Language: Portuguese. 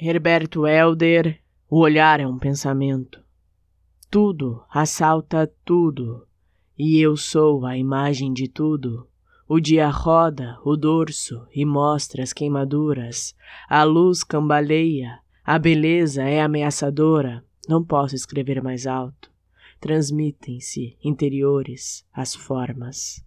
Herberto Helder, o olhar é um pensamento. Tudo assalta tudo, e eu sou a imagem de tudo. O dia roda o dorso e mostra as queimaduras. A luz cambaleia, a beleza é ameaçadora. Não posso escrever mais alto. Transmitem-se interiores as formas.